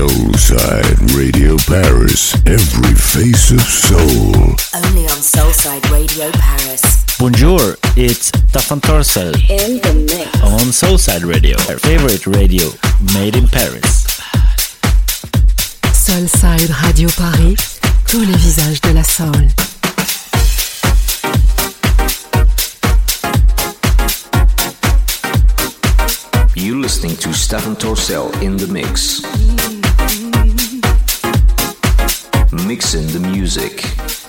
Soulside Radio Paris, every face of soul. Only on Soulside Radio Paris. Bonjour, it's Stefan Torsel In the mix. on Soulside Radio, our favorite radio made in Paris. Soulside Radio Paris, tous les visages de la soul. You're listening to Stefan Torsell in the mix. Mixing the music.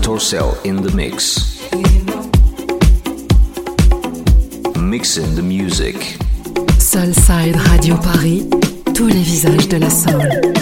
Torcel in the mix. Mixing the music. Soulside Radio Paris, tous les visages de la soul.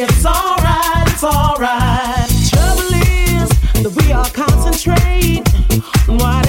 It's alright, it's alright. Trouble is that we all concentrate Why?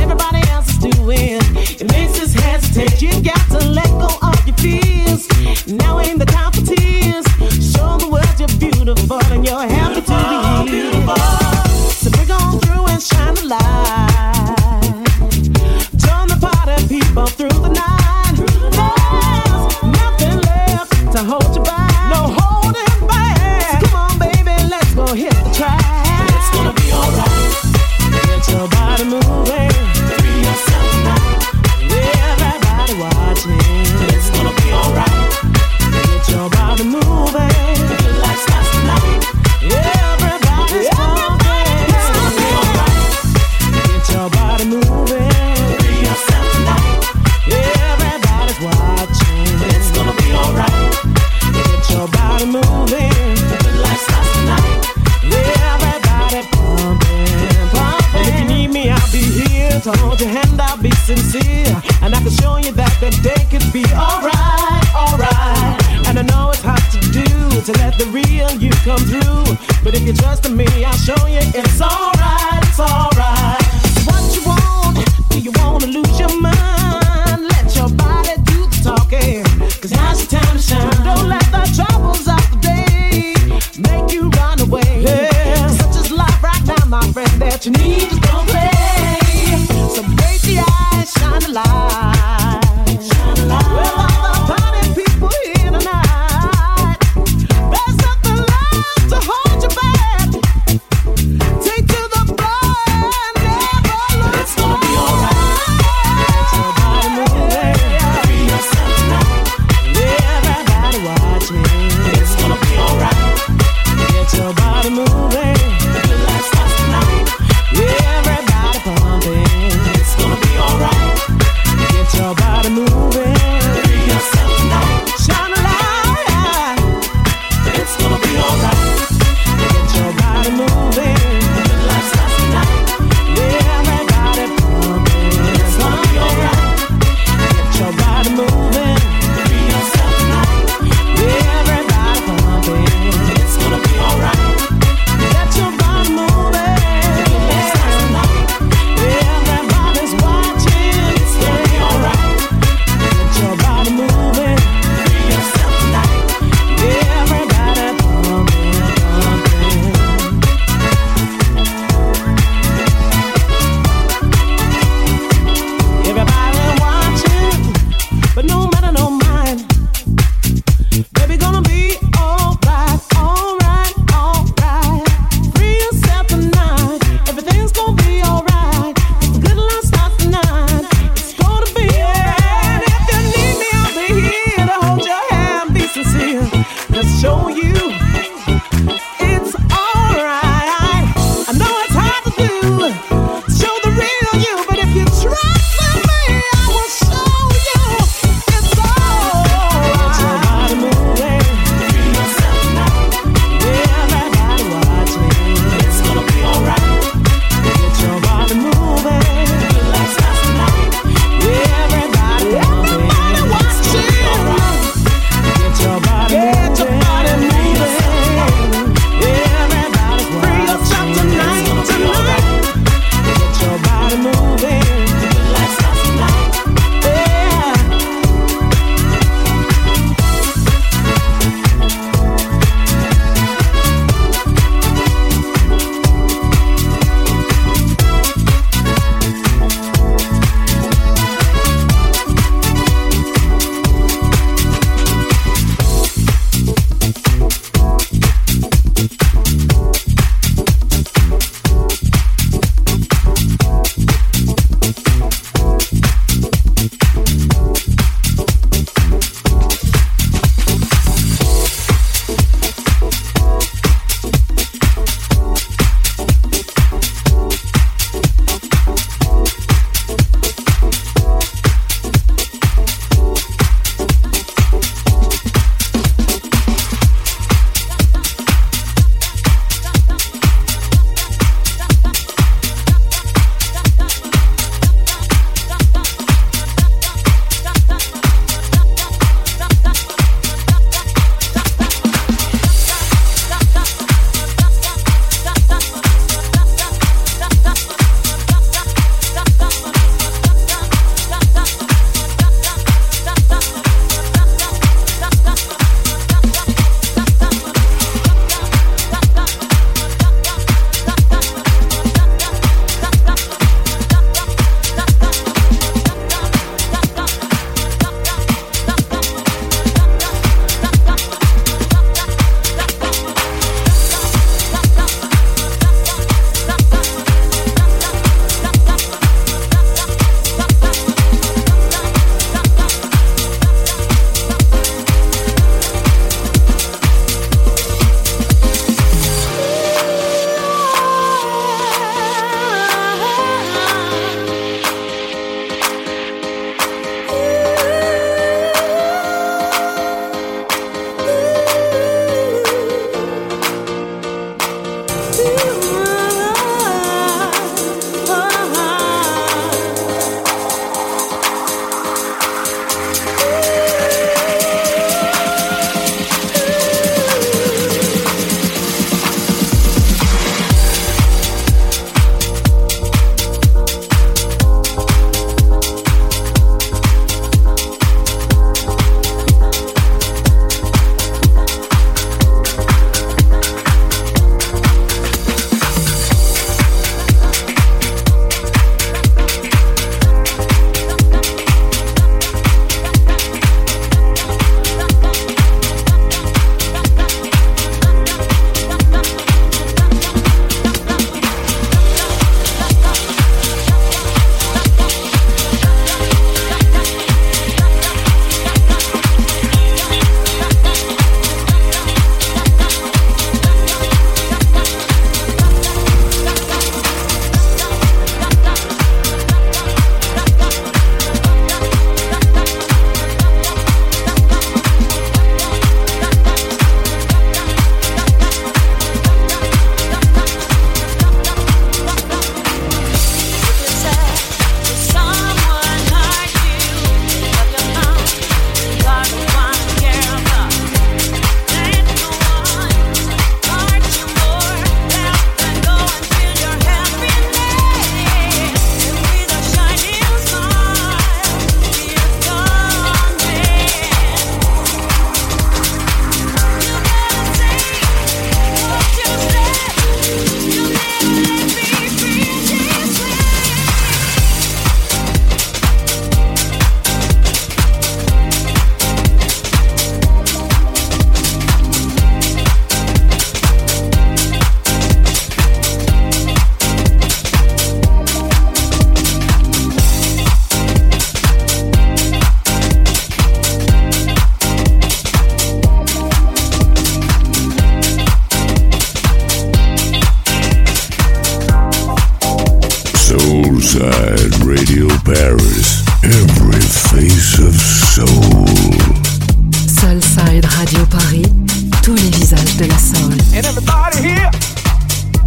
de la soul. And everybody here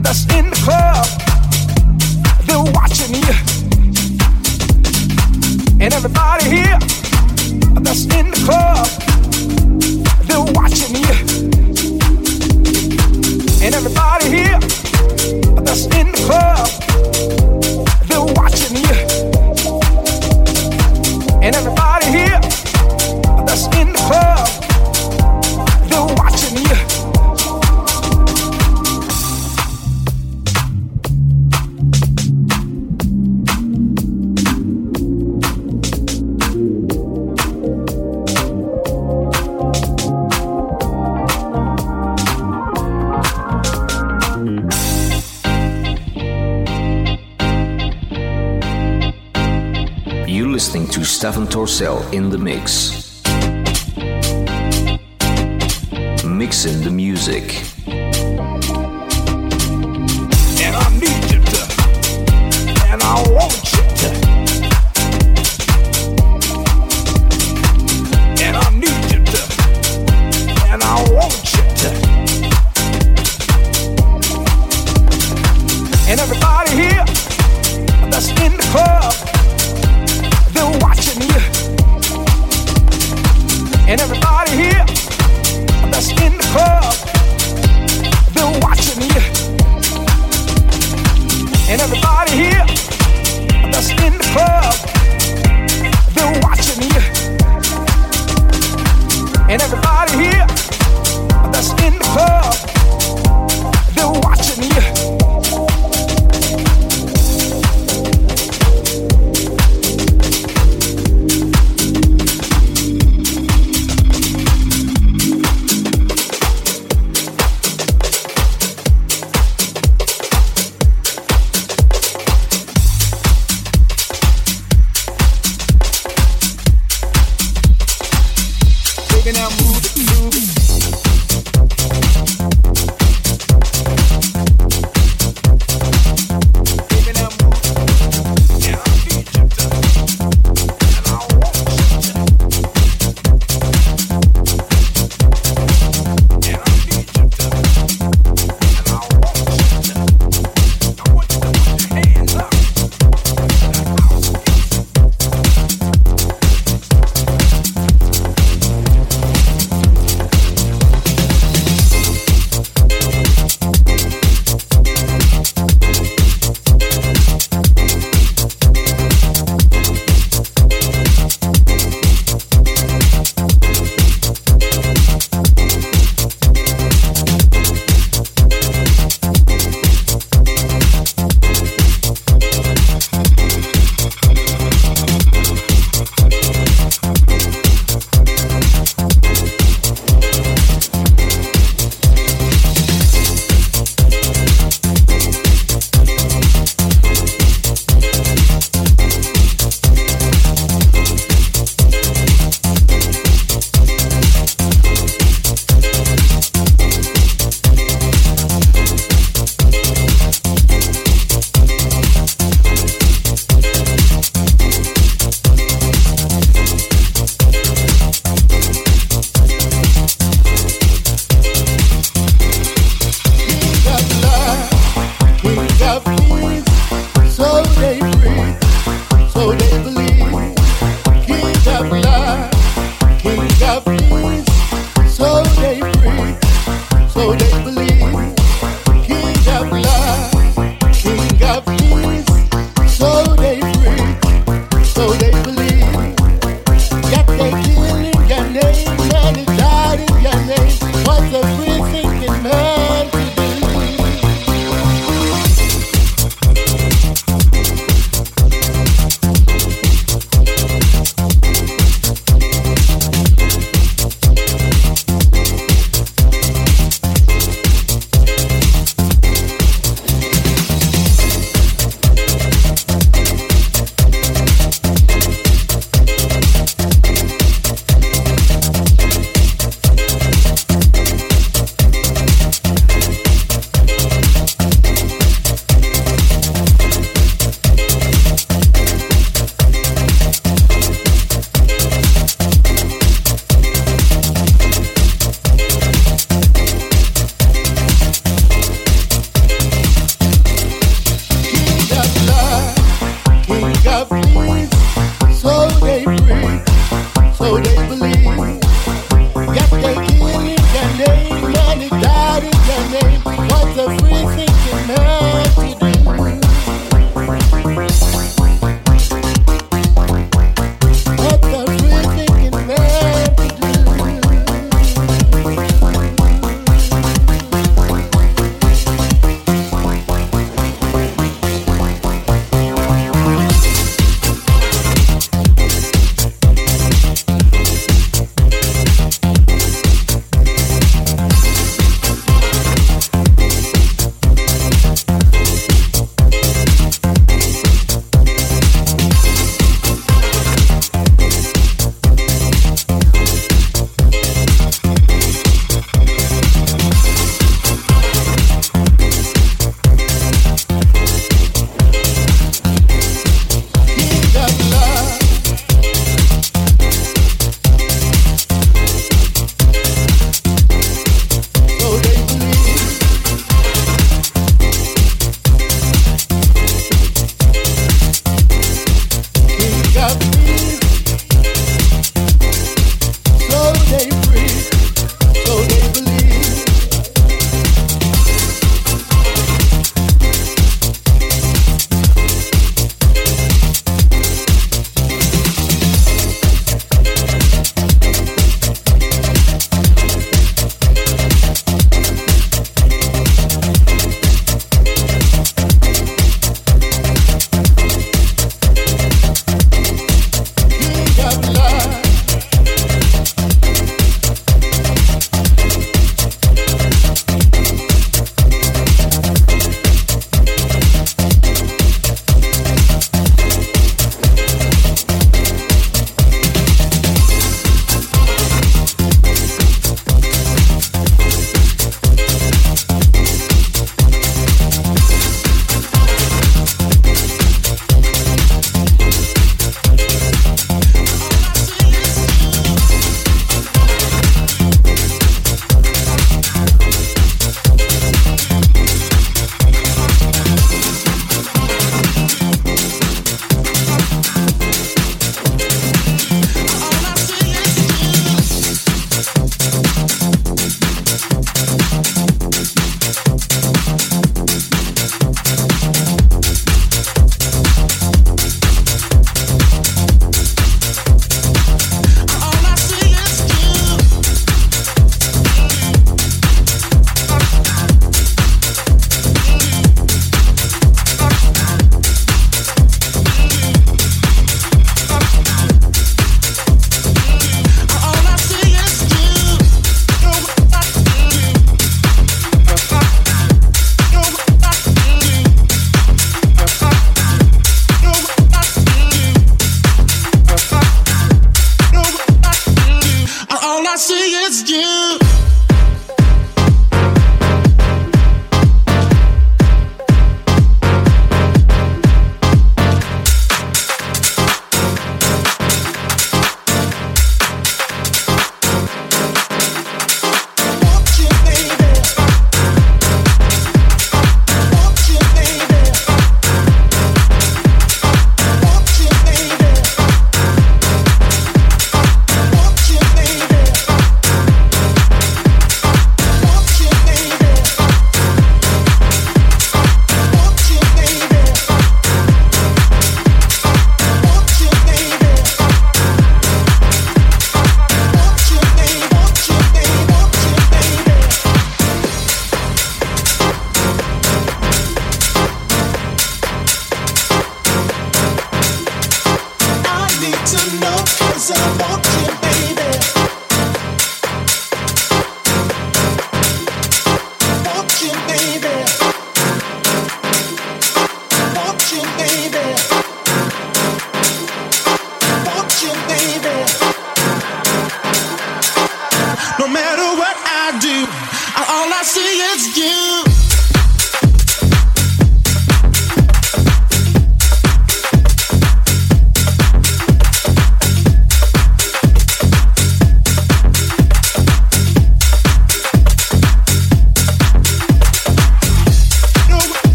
that's in the club, they're watching you. And everybody here that's in the club, they're watching you. And everybody here that's in the club. Stefan Torcel in the mix. Mixing the music.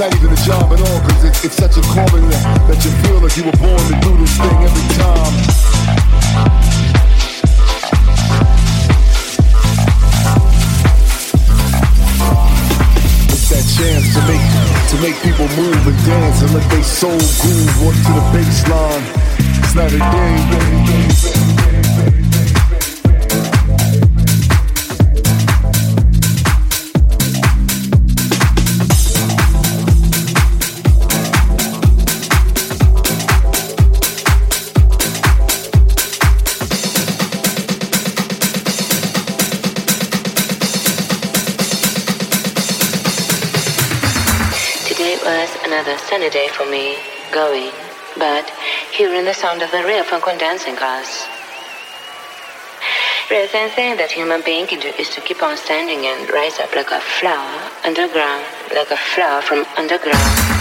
Not even a job at all, cause it's, it's such a calling that, that you feel like you were born to do this thing every time. It's that chance to make, to make people move and dance and let their soul groove up to the bass line. It's not a game, another sunny day for me, going, but hearing the sound of the real funk on dancing. Real thing thing that human being can do is to keep on standing and rise up like a flower underground, like a flower from underground.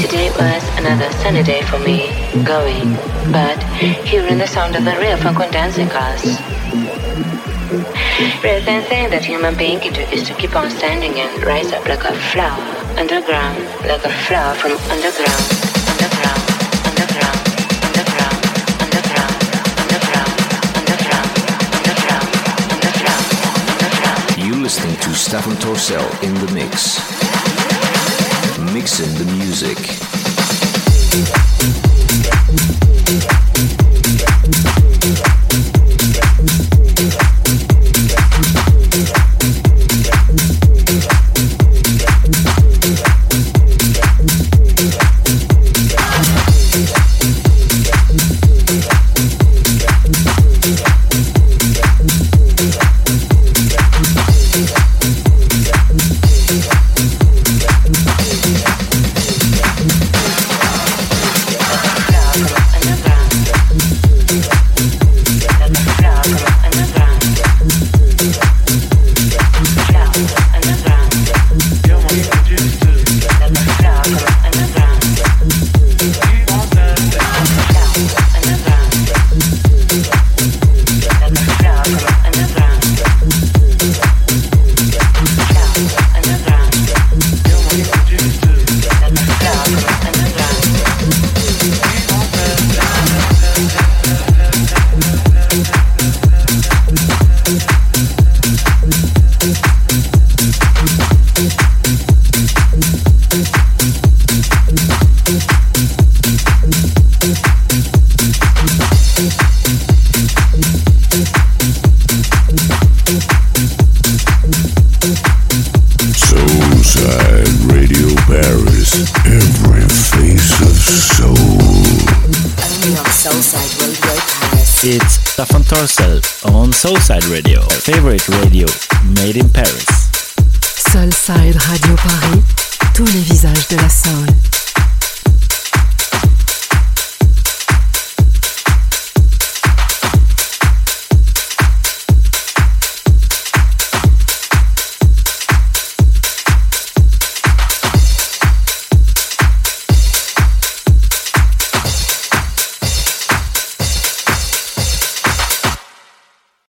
Today was another sunny day for me, going, but hearing the sound of the real funk on dancing cars. Present thing that human being can do is to keep on standing and rise up like a flower underground, like a flower from underground. listening to Stefan Torcel in the mix. Mixing the music.